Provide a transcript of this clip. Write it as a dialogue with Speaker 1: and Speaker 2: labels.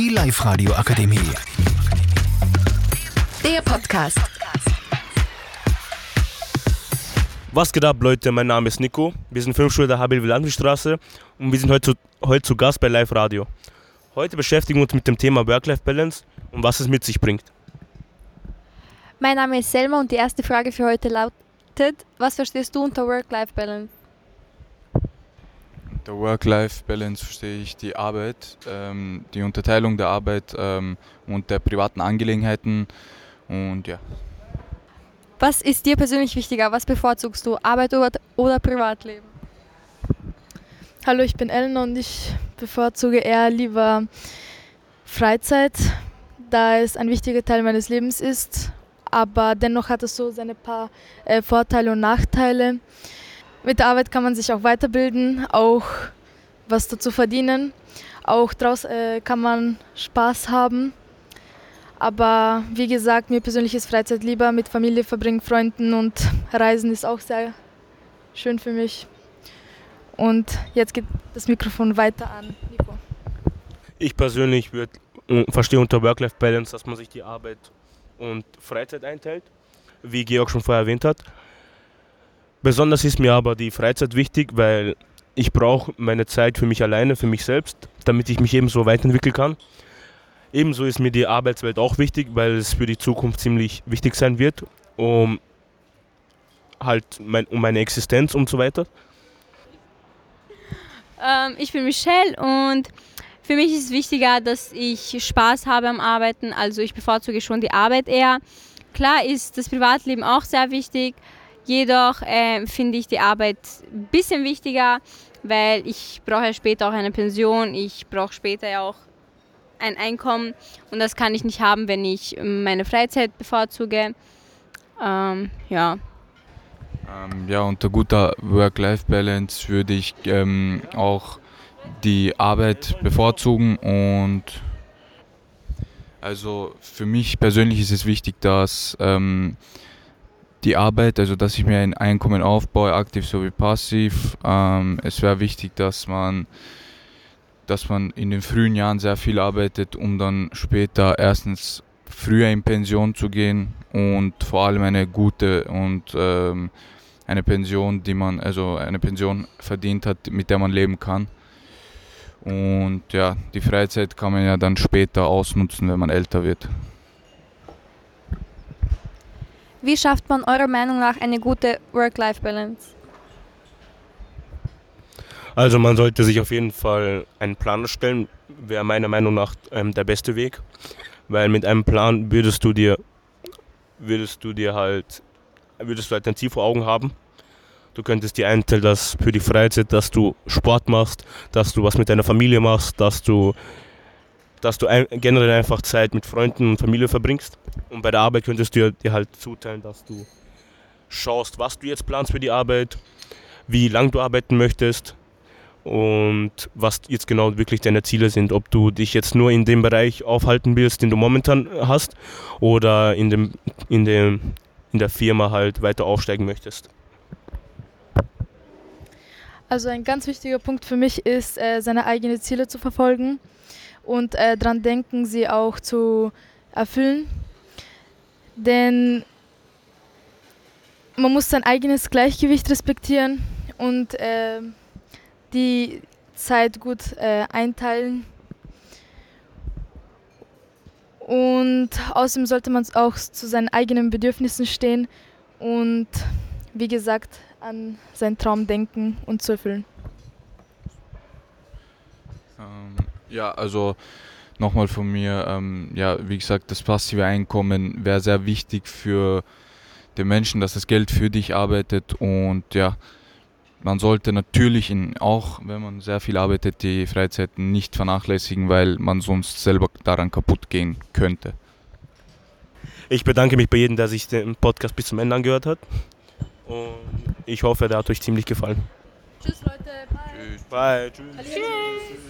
Speaker 1: Die Live-Radio Akademie.
Speaker 2: Der Podcast.
Speaker 3: Was geht ab, Leute? Mein Name ist Nico. Wir sind Filmschule der HBL Landstraße und wir sind heute zu, heute zu Gast bei Live Radio. Heute beschäftigen wir uns mit dem Thema Work-Life-Balance und was es mit sich bringt.
Speaker 4: Mein Name ist Selma und die erste Frage für heute lautet: Was verstehst du unter Work-Life-Balance?
Speaker 5: Der Work-Life-Balance verstehe ich die Arbeit, ähm, die Unterteilung der Arbeit ähm, und der privaten Angelegenheiten und ja.
Speaker 4: Was ist dir persönlich wichtiger? Was bevorzugst du? Arbeit oder, oder Privatleben?
Speaker 6: Hallo, ich bin Ellen und ich bevorzuge eher lieber Freizeit, da es ein wichtiger Teil meines Lebens ist. Aber dennoch hat es so seine paar äh, Vorteile und Nachteile. Mit der Arbeit kann man sich auch weiterbilden, auch was dazu verdienen. Auch draußen äh, kann man Spaß haben. Aber wie gesagt, mir persönlich ist Freizeit lieber. Mit Familie verbringen, Freunden und Reisen ist auch sehr schön für mich. Und jetzt geht das Mikrofon weiter an Nico.
Speaker 3: Ich persönlich würd, äh, verstehe unter Work-Life-Balance, dass man sich die Arbeit und Freizeit einteilt, wie Georg schon vorher erwähnt hat. Besonders ist mir aber die Freizeit wichtig, weil ich brauche meine Zeit für mich alleine, für mich selbst, damit ich mich ebenso weiterentwickeln kann. Ebenso ist mir die Arbeitswelt auch wichtig, weil es für die Zukunft ziemlich wichtig sein wird, um halt mein, um meine Existenz und so weiter.
Speaker 7: Ähm, ich bin Michelle und für mich ist es wichtiger, dass ich Spaß habe am Arbeiten. Also ich bevorzuge schon die Arbeit eher. Klar ist das Privatleben auch sehr wichtig, jedoch äh, finde ich die Arbeit ein bisschen wichtiger, weil ich brauche ja später auch eine Pension, ich brauche später ja auch ein Einkommen und das kann ich nicht haben, wenn ich meine Freizeit bevorzuge. Ähm, ja.
Speaker 5: Ähm, ja, unter guter Work-Life-Balance würde ich ähm, auch die Arbeit bevorzugen und also für mich persönlich ist es wichtig, dass ähm, die Arbeit, also dass ich mir ein Einkommen aufbaue, aktiv sowie passiv. Ähm, es wäre wichtig, dass man, dass man in den frühen Jahren sehr viel arbeitet, um dann später erstens früher in Pension zu gehen und vor allem eine gute und ähm, eine Pension, die man, also eine Pension verdient hat, mit der man leben kann. Und ja, die Freizeit kann man ja dann später ausnutzen, wenn man älter wird.
Speaker 4: Wie schafft man eurer Meinung nach eine gute Work-Life-Balance?
Speaker 3: Also man sollte sich auf jeden Fall einen Plan erstellen, wäre meiner Meinung nach ähm, der beste Weg, weil mit einem Plan würdest du dir, würdest du dir halt, würdest du halt ein Ziel vor Augen haben. Du könntest dir einteilen, dass für die Freizeit, dass du Sport machst, dass du was mit deiner Familie machst, dass du, dass du ein, generell einfach Zeit mit Freunden und Familie verbringst. Und bei der Arbeit könntest du dir halt zuteilen, dass du schaust, was du jetzt planst für die Arbeit, wie lang du arbeiten möchtest und was jetzt genau wirklich deine Ziele sind. Ob du dich jetzt nur in dem Bereich aufhalten willst, den du momentan hast, oder in, dem, in, dem, in der Firma halt weiter aufsteigen möchtest.
Speaker 6: Also ein ganz wichtiger Punkt für mich ist, äh, seine eigenen Ziele zu verfolgen und äh, daran denken, sie auch zu erfüllen. Denn man muss sein eigenes Gleichgewicht respektieren und äh, die Zeit gut äh, einteilen. Und außerdem sollte man auch zu seinen eigenen Bedürfnissen stehen und wie gesagt an seinen Traum denken und zu erfüllen.
Speaker 5: Ähm, ja, also nochmal von mir, ähm, ja, wie gesagt, das passive Einkommen wäre sehr wichtig für den Menschen, dass das Geld für dich arbeitet und ja, man sollte natürlich in, auch, wenn man sehr viel arbeitet, die Freizeit nicht vernachlässigen, weil man sonst selber daran kaputt gehen könnte.
Speaker 3: Ich bedanke mich bei jedem, der sich den Podcast bis zum Ende angehört hat. Und ich hoffe, der hat euch ziemlich gefallen.
Speaker 6: Tschüss Leute, bye.
Speaker 3: Bye, tschüss.